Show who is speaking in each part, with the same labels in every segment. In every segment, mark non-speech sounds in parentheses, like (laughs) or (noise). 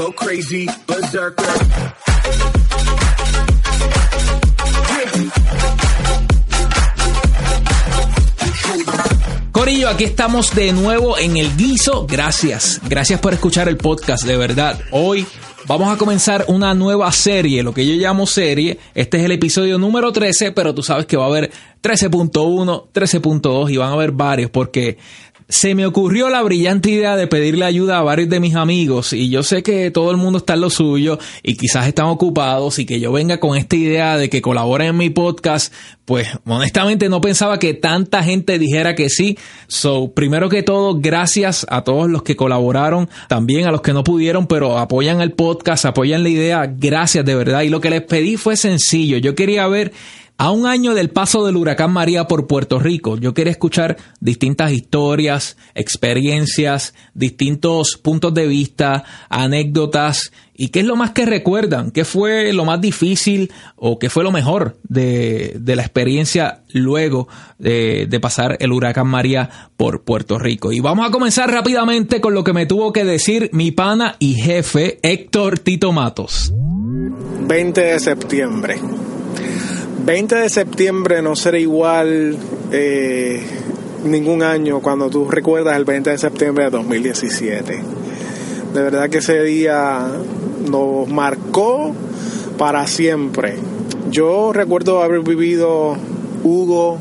Speaker 1: go crazy, berserker.
Speaker 2: Corillo, aquí estamos de nuevo en el guiso. Gracias, gracias por escuchar el podcast, de verdad. Hoy vamos a comenzar una nueva serie, lo que yo llamo serie. Este es el episodio número 13, pero tú sabes que va a haber 13.1, 13.2 y van a haber varios porque se me ocurrió la brillante idea de pedirle ayuda a varios de mis amigos y yo sé que todo el mundo está en lo suyo y quizás están ocupados y que yo venga con esta idea de que colaboren en mi podcast, pues honestamente no pensaba que tanta gente dijera que sí. So, primero que todo, gracias a todos los que colaboraron, también a los que no pudieron, pero apoyan el podcast, apoyan la idea, gracias de verdad. Y lo que les pedí fue sencillo, yo quería ver a un año del paso del huracán María por Puerto Rico, yo quería escuchar distintas historias, experiencias, distintos puntos de vista, anécdotas y qué es lo más que recuerdan, qué fue lo más difícil o qué fue lo mejor de, de la experiencia luego de, de pasar el huracán María por Puerto Rico. Y vamos a comenzar rápidamente con lo que me tuvo que decir mi pana y jefe Héctor Tito Matos.
Speaker 3: 20 de septiembre. 20 de septiembre no será igual eh, ningún año cuando tú recuerdas el 20 de septiembre de 2017. De verdad que ese día nos marcó para siempre. Yo recuerdo haber vivido Hugo,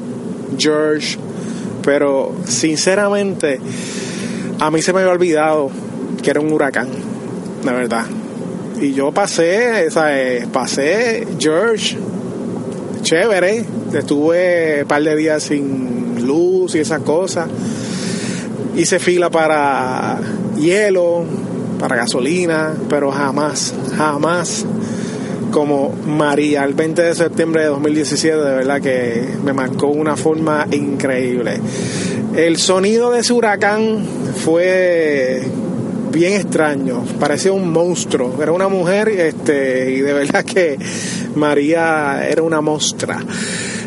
Speaker 3: George, pero sinceramente a mí se me había olvidado que era un huracán, la verdad. Y yo pasé, ¿sabes? pasé George, chévere. Estuve un par de días sin luz y esas cosas. Hice fila para hielo, para gasolina, pero jamás, jamás como María. El 20 de septiembre de 2017, de verdad que me marcó una forma increíble. El sonido de ese huracán fue bien extraño, parecía un monstruo, era una mujer este, y de verdad que María era una mostra.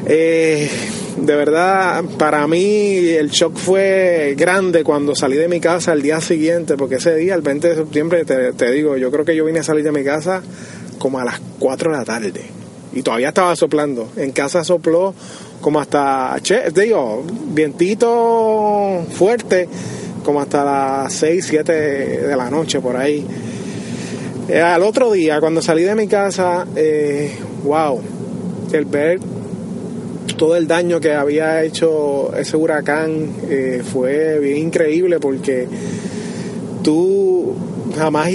Speaker 3: Eh, de verdad, para mí el shock fue grande cuando salí de mi casa el día siguiente, porque ese día, el 20 de septiembre, te, te digo, yo creo que yo vine a salir de mi casa como a las 4 de la tarde y todavía estaba soplando. En casa sopló como hasta, che, digo, vientito fuerte, como hasta las 6, 7 de la noche por ahí. Eh, al otro día, cuando salí de mi casa, eh, wow, el ver todo el daño que había hecho ese huracán eh, fue bien increíble porque tú jamás,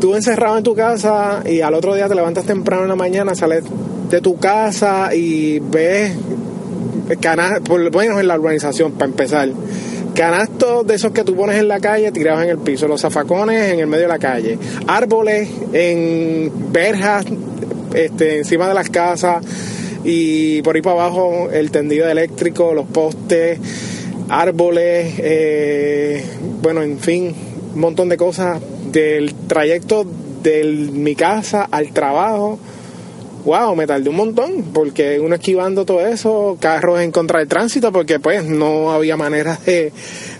Speaker 3: tú encerrado en tu casa y al otro día te levantas temprano en la mañana, sales de tu casa y ves canastas, por lo en la urbanización, para empezar, canastos de esos que tú pones en la calle tirados en el piso, los zafacones en el medio de la calle, árboles en verjas este, encima de las casas y por ahí para abajo el tendido eléctrico, los postes, árboles, eh, bueno, en fin, un montón de cosas del trayecto de mi casa al trabajo wow, me tardé un montón, porque uno esquivando todo eso, carros en contra del tránsito, porque pues no había manera de,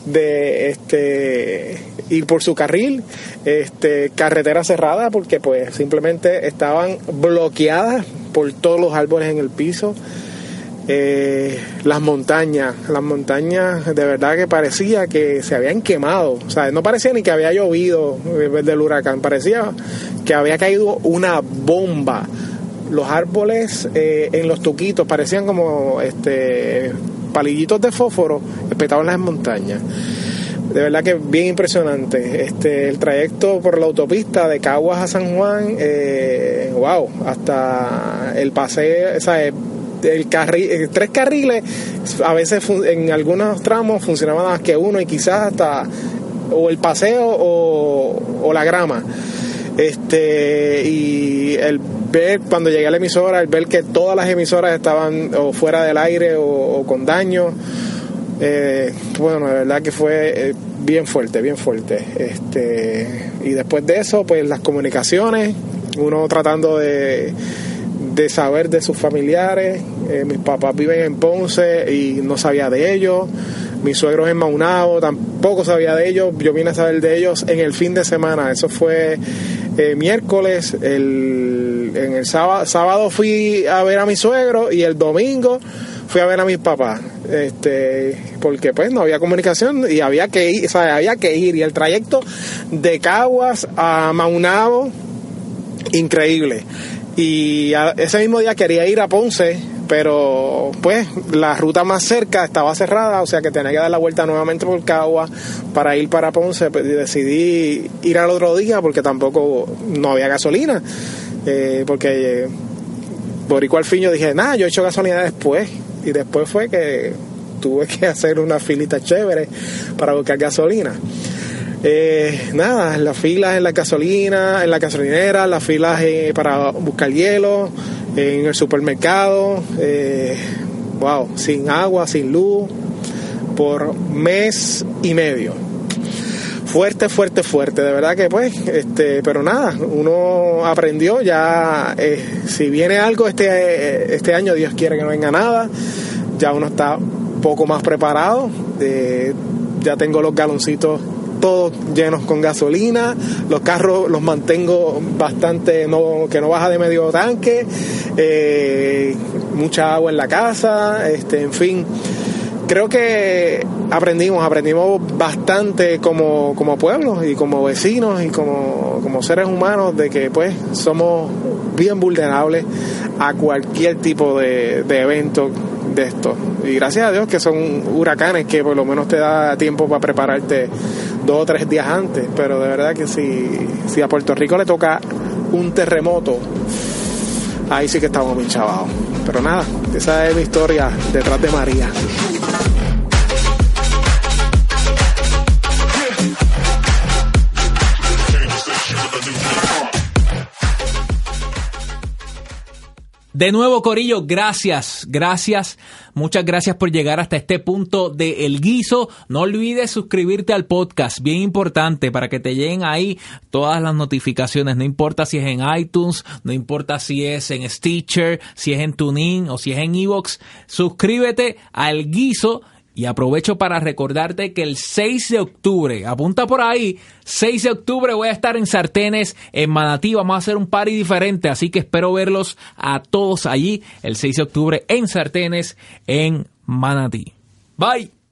Speaker 3: de este ir por su carril, este carretera cerrada, porque pues simplemente estaban bloqueadas por todos los árboles en el piso. Eh, las montañas, las montañas de verdad que parecía que se habían quemado, o sea, no parecía ni que había llovido del huracán, parecía que había caído una bomba los árboles eh, en los tuquitos parecían como este palillitos de fósforo espetados en las montañas. De verdad que bien impresionante. Este, el trayecto por la autopista de Caguas a San Juan, eh, wow, hasta el paseo, el carril, eh, tres carriles, a veces en algunos tramos funcionaban más que uno y quizás hasta o el paseo o la grama. Este, y el ver cuando llegué a la emisora, el ver que todas las emisoras estaban o fuera del aire o, con daño, eh, bueno, de verdad que fue eh, bien fuerte, bien fuerte. Este, y después de eso, pues las comunicaciones, uno tratando de, de saber de sus familiares. Eh, mis papás viven en Ponce y no sabía de ellos. Mis suegros en Maunabo tampoco sabía de ellos. Yo vine a saber de ellos en el fin de semana. Eso fue eh, miércoles, el, en el sábado, sábado fui a ver a mi suegro y el domingo fui a ver a mis papás, este, porque pues no había comunicación y había que ir, o sea, había que ir y el trayecto de Caguas a Maunabo, increíble. Y ese mismo día quería ir a Ponce, pero pues la ruta más cerca estaba cerrada, o sea que tenía que dar la vuelta nuevamente por Cagua para ir para Ponce. Pues, decidí ir al otro día porque tampoco no había gasolina, eh, porque por igual fin yo dije, nada, yo he hecho gasolina después y después fue que tuve que (laughs) hacer una filita chévere para buscar gasolina. Eh, nada, las filas en la gasolina, en la gasolinera, las filas eh, para buscar hielo, en el supermercado, eh, wow, sin agua, sin luz, por mes y medio. Fuerte, fuerte, fuerte, de verdad que pues, este, pero nada, uno aprendió ya, si viene algo este, este año, Dios quiere que no venga nada, ya uno está poco más preparado, ya tengo los galoncitos todos llenos con gasolina, los carros los mantengo bastante, no, que no baja de medio tanque, eh, mucha agua en la casa, este, en fin. Creo que aprendimos, aprendimos bastante como, como pueblos y como vecinos y como, como seres humanos de que pues somos bien vulnerables a cualquier tipo de, de evento de esto. Y gracias a Dios que son huracanes que por lo menos te da tiempo para prepararte dos o tres días antes. Pero de verdad que si, si a Puerto Rico le toca un terremoto, ahí sí que estamos muy chavados. Pero nada, esa es mi historia detrás de María.
Speaker 2: De nuevo, Corillo, gracias, gracias, muchas gracias por llegar hasta este punto de El Guiso. No olvides suscribirte al podcast, bien importante, para que te lleguen ahí todas las notificaciones. No importa si es en iTunes, no importa si es en Stitcher, si es en TuneIn o si es en Evox. Suscríbete al Guiso y aprovecho para recordarte que el 6 de octubre, apunta por ahí, 6 de octubre voy a estar en Sartenes, en Manatí, vamos a hacer un party diferente, así que espero verlos a todos allí el 6 de octubre en Sartenes, en Manatí. Bye.